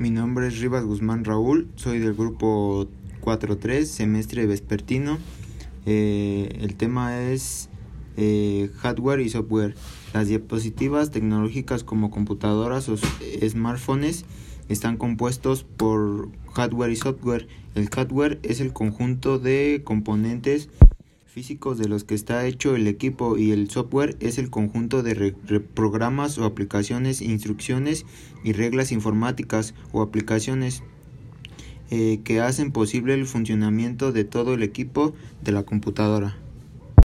Mi nombre es Rivas Guzmán Raúl, soy del grupo 4.3, semestre vespertino. Eh, el tema es eh, hardware y software. Las diapositivas tecnológicas como computadoras o smartphones están compuestos por hardware y software. El hardware es el conjunto de componentes físicos de los que está hecho el equipo y el software es el conjunto de programas o aplicaciones, instrucciones y reglas informáticas o aplicaciones eh, que hacen posible el funcionamiento de todo el equipo de la computadora.